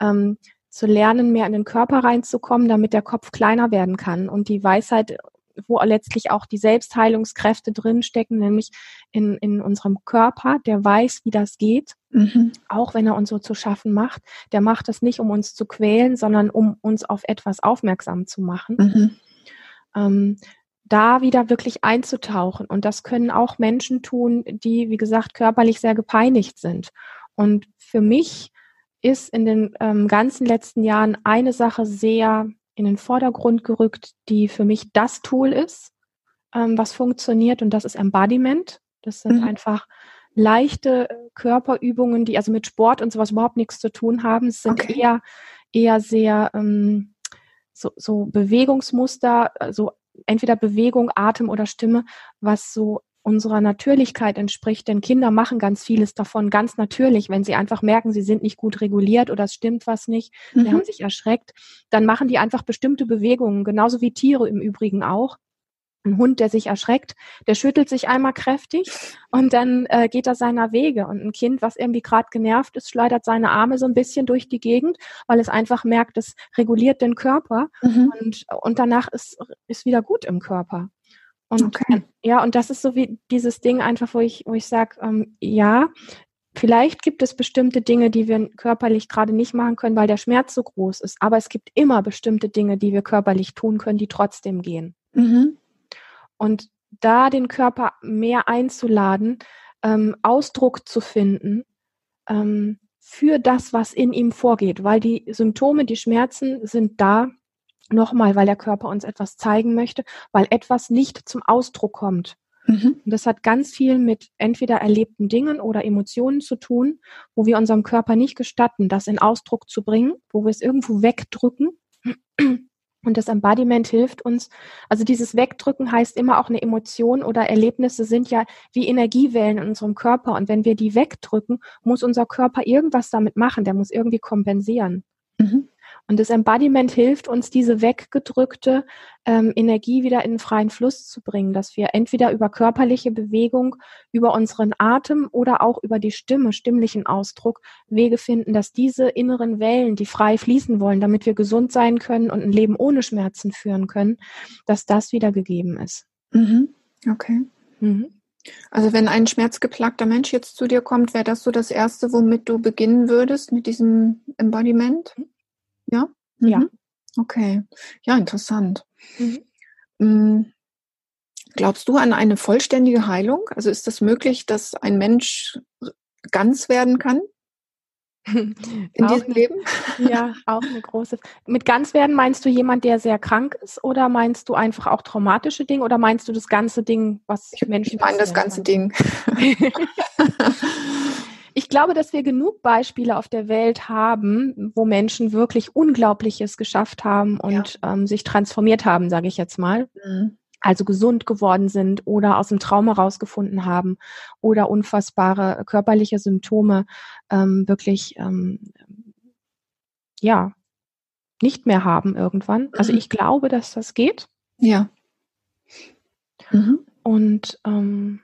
ähm, zu lernen, mehr in den Körper reinzukommen, damit der Kopf kleiner werden kann und die Weisheit wo letztlich auch die Selbstheilungskräfte drinstecken, nämlich in, in unserem Körper, der weiß, wie das geht, mhm. auch wenn er uns so zu schaffen macht. Der macht das nicht, um uns zu quälen, sondern um uns auf etwas aufmerksam zu machen. Mhm. Ähm, da wieder wirklich einzutauchen. Und das können auch Menschen tun, die, wie gesagt, körperlich sehr gepeinigt sind. Und für mich ist in den ähm, ganzen letzten Jahren eine Sache sehr in den Vordergrund gerückt, die für mich das Tool ist, ähm, was funktioniert und das ist Embodiment. Das sind mhm. einfach leichte Körperübungen, die also mit Sport und sowas überhaupt nichts zu tun haben. Es sind okay. eher, eher sehr ähm, so, so Bewegungsmuster, also entweder Bewegung, Atem oder Stimme, was so unserer Natürlichkeit entspricht, denn Kinder machen ganz vieles davon ganz natürlich, wenn sie einfach merken, sie sind nicht gut reguliert oder es stimmt was nicht, mhm. sie haben sich erschreckt, dann machen die einfach bestimmte Bewegungen, genauso wie Tiere im Übrigen auch. Ein Hund, der sich erschreckt, der schüttelt sich einmal kräftig und dann äh, geht er seiner Wege. Und ein Kind, was irgendwie gerade genervt ist, schleudert seine Arme so ein bisschen durch die Gegend, weil es einfach merkt, es reguliert den Körper mhm. und, und danach ist, ist wieder gut im Körper. Und okay. ja, und das ist so wie dieses Ding einfach, wo ich, wo ich sage, ähm, ja, vielleicht gibt es bestimmte Dinge, die wir körperlich gerade nicht machen können, weil der Schmerz so groß ist. Aber es gibt immer bestimmte Dinge, die wir körperlich tun können, die trotzdem gehen. Mhm. Und da den Körper mehr einzuladen, ähm, Ausdruck zu finden ähm, für das, was in ihm vorgeht, weil die Symptome, die Schmerzen sind da, Nochmal, weil der Körper uns etwas zeigen möchte, weil etwas nicht zum Ausdruck kommt. Mhm. Und das hat ganz viel mit entweder erlebten Dingen oder Emotionen zu tun, wo wir unserem Körper nicht gestatten, das in Ausdruck zu bringen, wo wir es irgendwo wegdrücken. Und das Embodiment hilft uns. Also dieses Wegdrücken heißt immer auch eine Emotion oder Erlebnisse sind ja wie Energiewellen in unserem Körper. Und wenn wir die wegdrücken, muss unser Körper irgendwas damit machen. Der muss irgendwie kompensieren. Mhm. Und das Embodiment hilft uns, diese weggedrückte ähm, Energie wieder in den freien Fluss zu bringen, dass wir entweder über körperliche Bewegung, über unseren Atem oder auch über die Stimme, stimmlichen Ausdruck Wege finden, dass diese inneren Wellen, die frei fließen wollen, damit wir gesund sein können und ein Leben ohne Schmerzen führen können, dass das wieder gegeben ist. Mhm. Okay. Mhm. Also wenn ein schmerzgeplagter Mensch jetzt zu dir kommt, wäre das so das Erste, womit du beginnen würdest mit diesem Embodiment? Ja? Mhm. Ja. Okay. Ja, interessant. Mhm. Mm, glaubst du an eine vollständige Heilung? Also ist das möglich, dass ein Mensch ganz werden kann? In auch diesem Leben? Ja, auch eine große. Mit ganz werden meinst du jemand, der sehr krank ist oder meinst du einfach auch traumatische Dinge oder meinst du das ganze Ding, was Menschen. Ich meine das ganze Ding. Ich glaube, dass wir genug Beispiele auf der Welt haben, wo Menschen wirklich Unglaubliches geschafft haben und ja. ähm, sich transformiert haben, sage ich jetzt mal. Mhm. Also gesund geworden sind oder aus dem Trauma rausgefunden haben oder unfassbare körperliche Symptome ähm, wirklich ähm, ja nicht mehr haben irgendwann. Also mhm. ich glaube, dass das geht. Ja. Mhm. Und ähm,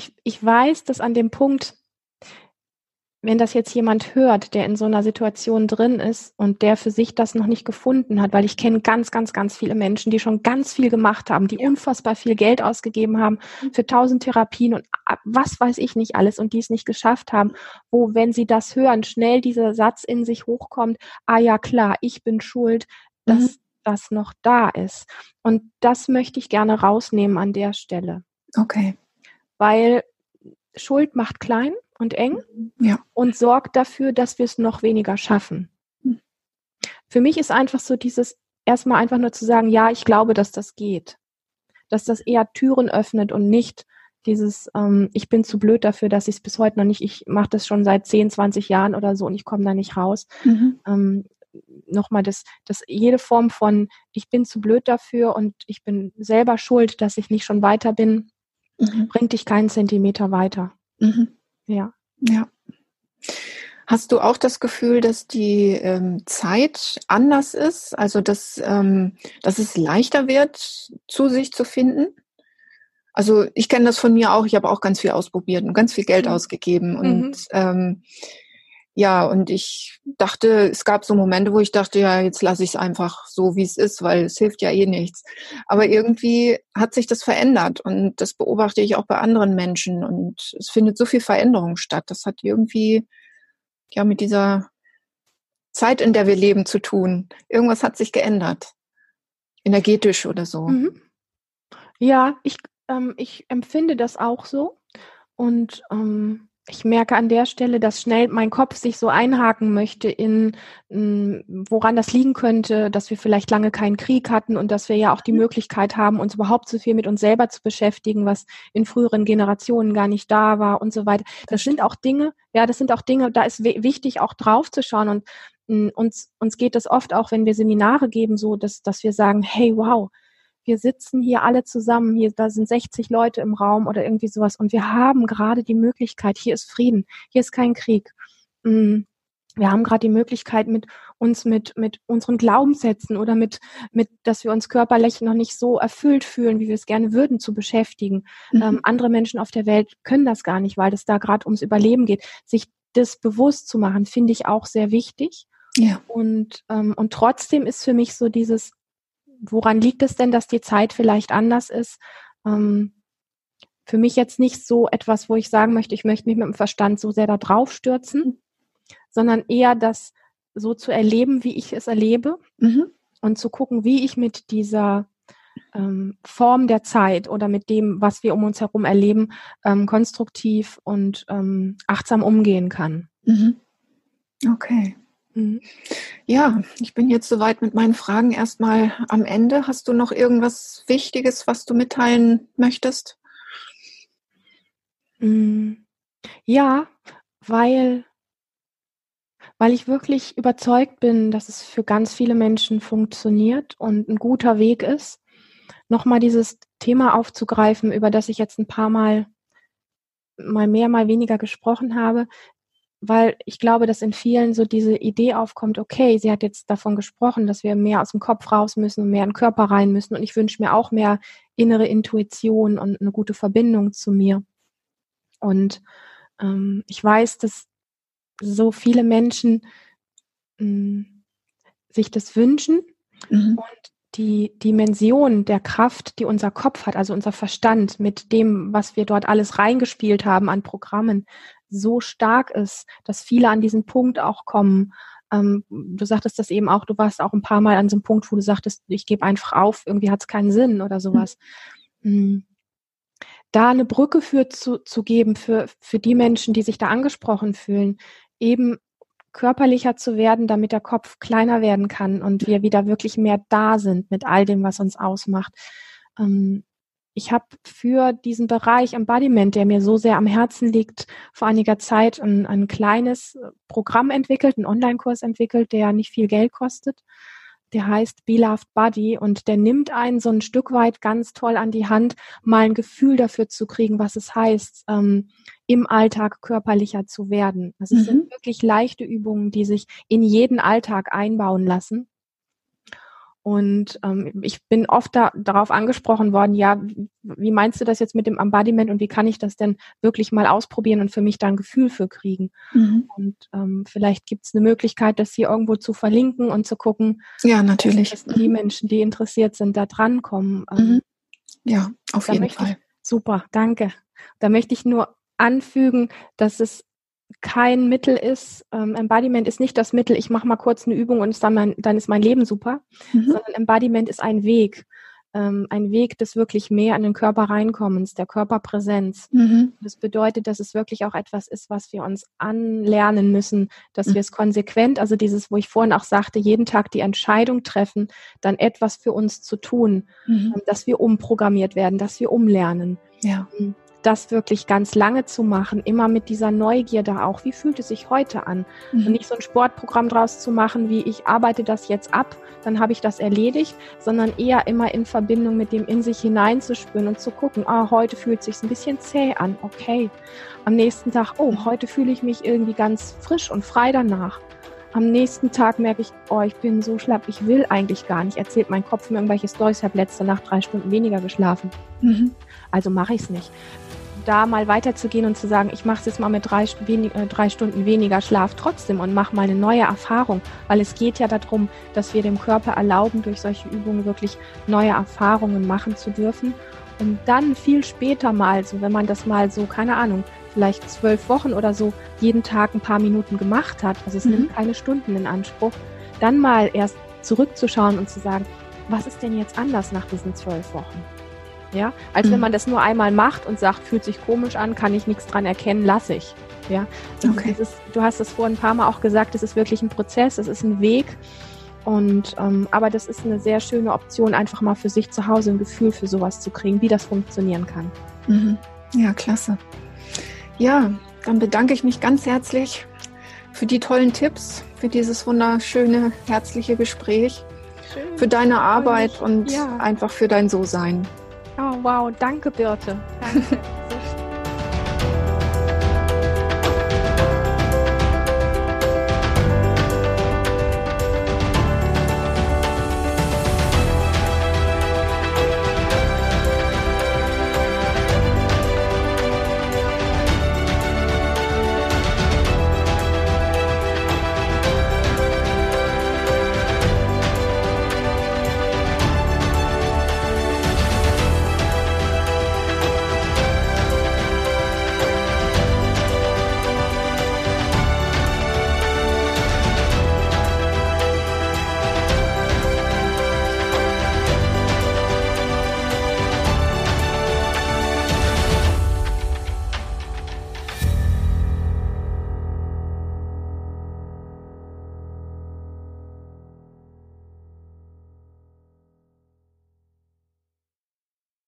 ich, ich weiß, dass an dem Punkt, wenn das jetzt jemand hört, der in so einer Situation drin ist und der für sich das noch nicht gefunden hat, weil ich kenne ganz, ganz, ganz viele Menschen, die schon ganz viel gemacht haben, die unfassbar viel Geld ausgegeben haben mhm. für tausend Therapien und was weiß ich nicht alles und die es nicht geschafft haben, wo, wenn sie das hören, schnell dieser Satz in sich hochkommt, ah ja klar, ich bin schuld, dass mhm. das noch da ist. Und das möchte ich gerne rausnehmen an der Stelle. Okay weil Schuld macht klein und eng ja. und sorgt dafür, dass wir es noch weniger schaffen. Hm. Für mich ist einfach so dieses erstmal einfach nur zu sagen, ja, ich glaube, dass das geht. Dass das eher Türen öffnet und nicht dieses, ähm, ich bin zu blöd dafür, dass ich es bis heute noch nicht, ich mache das schon seit 10, 20 Jahren oder so und ich komme da nicht raus. Mhm. Ähm, Nochmal, dass, dass jede Form von, ich bin zu blöd dafür und ich bin selber schuld, dass ich nicht schon weiter bin, mhm. bringt dich keinen Zentimeter weiter. Mhm. Ja. Ja. Hast du auch das Gefühl, dass die ähm, Zeit anders ist? Also, dass, ähm, dass es leichter wird, zu sich zu finden? Also, ich kenne das von mir auch. Ich habe auch ganz viel ausprobiert und ganz viel Geld mhm. ausgegeben. Und mhm. ähm, ja, und ich dachte, es gab so Momente, wo ich dachte, ja, jetzt lasse ich es einfach so, wie es ist, weil es hilft ja eh nichts. Aber irgendwie hat sich das verändert und das beobachte ich auch bei anderen Menschen und es findet so viel Veränderung statt. Das hat irgendwie ja mit dieser Zeit, in der wir leben, zu tun. Irgendwas hat sich geändert. Energetisch oder so. Mhm. Ja, ich, ähm, ich empfinde das auch so. Und ähm, ich merke an der Stelle, dass schnell mein Kopf sich so einhaken möchte in, in, woran das liegen könnte, dass wir vielleicht lange keinen Krieg hatten und dass wir ja auch die mhm. Möglichkeit haben, uns überhaupt so viel mit uns selber zu beschäftigen, was in früheren Generationen gar nicht da war und so weiter. Das sind auch Dinge, ja, das sind auch Dinge, da ist wichtig auch drauf zu schauen und mh, uns, uns geht es oft auch, wenn wir Seminare geben, so, dass, dass wir sagen, hey, wow, wir sitzen hier alle zusammen, hier, da sind 60 Leute im Raum oder irgendwie sowas und wir haben gerade die Möglichkeit, hier ist Frieden, hier ist kein Krieg. Mm, wir haben gerade die Möglichkeit, mit uns mit, mit unseren Glaubenssätzen oder mit, mit, dass wir uns körperlich noch nicht so erfüllt fühlen, wie wir es gerne würden, zu beschäftigen. Mhm. Ähm, andere Menschen auf der Welt können das gar nicht, weil es da gerade ums Überleben geht. Sich das bewusst zu machen, finde ich auch sehr wichtig. Ja. Und, ähm, und trotzdem ist für mich so dieses, woran liegt es denn, dass die Zeit vielleicht anders ist? Ähm, für mich jetzt nicht so etwas, wo ich sagen möchte, ich möchte mich mit dem Verstand so sehr da drauf stürzen, sondern eher das so zu erleben, wie ich es erlebe mhm. und zu gucken, wie ich mit dieser ähm, Form der Zeit oder mit dem, was wir um uns herum erleben, ähm, konstruktiv und ähm, achtsam umgehen kann. Mhm. Okay. Mhm. Ja, ich bin jetzt soweit mit meinen Fragen erstmal am Ende. Hast du noch irgendwas Wichtiges, was du mitteilen möchtest? Mm. Ja, weil, weil ich wirklich überzeugt bin, dass es für ganz viele Menschen funktioniert und ein guter Weg ist, nochmal dieses Thema aufzugreifen, über das ich jetzt ein paar Mal mal mehr, mal weniger gesprochen habe, weil ich glaube, dass in vielen so diese Idee aufkommt, okay, sie hat jetzt davon gesprochen, dass wir mehr aus dem Kopf raus müssen und mehr in den Körper rein müssen und ich wünsche mir auch mehr innere Intuition und eine gute Verbindung zu mir. Und ähm, ich weiß, dass so viele Menschen mh, hm, sich das wünschen mhm. und die Dimension der Kraft, die unser Kopf hat, also unser Verstand mit dem, was wir dort alles reingespielt haben an Programmen, so stark ist, dass viele an diesen Punkt auch kommen. Ähm, du sagtest das eben auch, du warst auch ein paar Mal an so einem Punkt, wo du sagtest, ich gebe einfach auf, irgendwie hat es keinen Sinn oder sowas. Mhm. Da eine Brücke für zu, zu geben für, für die Menschen, die sich da angesprochen fühlen, eben körperlicher zu werden, damit der Kopf kleiner werden kann und wir wieder wirklich mehr da sind mit all dem, was uns ausmacht. Ähm, ich habe für diesen Bereich Embodiment, der mir so sehr am Herzen liegt, vor einiger Zeit ein, ein kleines Programm entwickelt, einen Online-Kurs entwickelt, der nicht viel Geld kostet. Der heißt Beloved Body und der nimmt einen so ein Stück weit ganz toll an die Hand, mal ein Gefühl dafür zu kriegen, was es heißt, ähm, im Alltag körperlicher zu werden. Also es mhm. sind wirklich leichte Übungen, die sich in jeden Alltag einbauen lassen. Und ähm, ich bin oft da, darauf angesprochen worden, ja, wie meinst du das jetzt mit dem Embodiment und wie kann ich das denn wirklich mal ausprobieren und für mich da ein Gefühl für kriegen? Mhm. Und ähm, vielleicht gibt es eine Möglichkeit, das hier irgendwo zu verlinken und zu gucken, ja, natürlich. dass die Menschen, die interessiert sind, da drankommen. Ähm, mhm. Ja, auf jeden Fall. Ich, super, danke. Da möchte ich nur anfügen, dass es kein Mittel ist, ähm, Embodiment ist nicht das Mittel, ich mache mal kurz eine Übung und dann, mein, dann ist mein Leben super, mhm. sondern Embodiment ist ein Weg, ähm, ein Weg des wirklich mehr an den Körper reinkommens, der Körperpräsenz. Mhm. Das bedeutet, dass es wirklich auch etwas ist, was wir uns anlernen müssen, dass mhm. wir es konsequent, also dieses, wo ich vorhin auch sagte, jeden Tag die Entscheidung treffen, dann etwas für uns zu tun, mhm. Ähm, dass wir umprogrammiert werden, dass wir umlernen. Ja. Das wirklich ganz lange zu machen, immer mit dieser Neugierde auch, wie fühlt es sich heute an? Mhm. Und nicht so ein Sportprogramm draus zu machen, wie ich arbeite das jetzt ab, dann habe ich das erledigt, sondern eher immer in Verbindung mit dem in sich hineinzuspüren und zu gucken, ah, heute fühlt es sich ein bisschen zäh an, okay. Am nächsten Tag, oh, heute fühle ich mich irgendwie ganz frisch und frei danach. Am nächsten Tag merke ich, oh, ich bin so schlapp, ich will eigentlich gar nicht. Erzählt mein Kopf mir irgendwelche Stories, ich habe letzte Nacht drei Stunden weniger geschlafen. Mhm. Also mache ich es nicht da mal weiterzugehen und zu sagen, ich mache es jetzt mal mit drei, wenig, äh, drei Stunden weniger Schlaf trotzdem und mache mal eine neue Erfahrung, weil es geht ja darum, dass wir dem Körper erlauben, durch solche Übungen wirklich neue Erfahrungen machen zu dürfen. Und dann viel später mal, so wenn man das mal so, keine Ahnung, vielleicht zwölf Wochen oder so jeden Tag ein paar Minuten gemacht hat, also es mhm. nimmt keine Stunden in Anspruch, dann mal erst zurückzuschauen und zu sagen, was ist denn jetzt anders nach diesen zwölf Wochen? Ja, als mhm. wenn man das nur einmal macht und sagt, fühlt sich komisch an, kann ich nichts dran erkennen, lasse ich. Ja, also okay. ist, du hast es vor ein paar Mal auch gesagt, es ist wirklich ein Prozess, es ist ein Weg. Und ähm, aber das ist eine sehr schöne Option, einfach mal für sich zu Hause ein Gefühl für sowas zu kriegen, wie das funktionieren kann. Mhm. Ja, klasse. Ja, dann bedanke ich mich ganz herzlich für die tollen Tipps, für dieses wunderschöne, herzliche Gespräch, Schön. für deine Arbeit und ja. einfach für dein So-Sein. Oh, wow, danke Birte. Danke.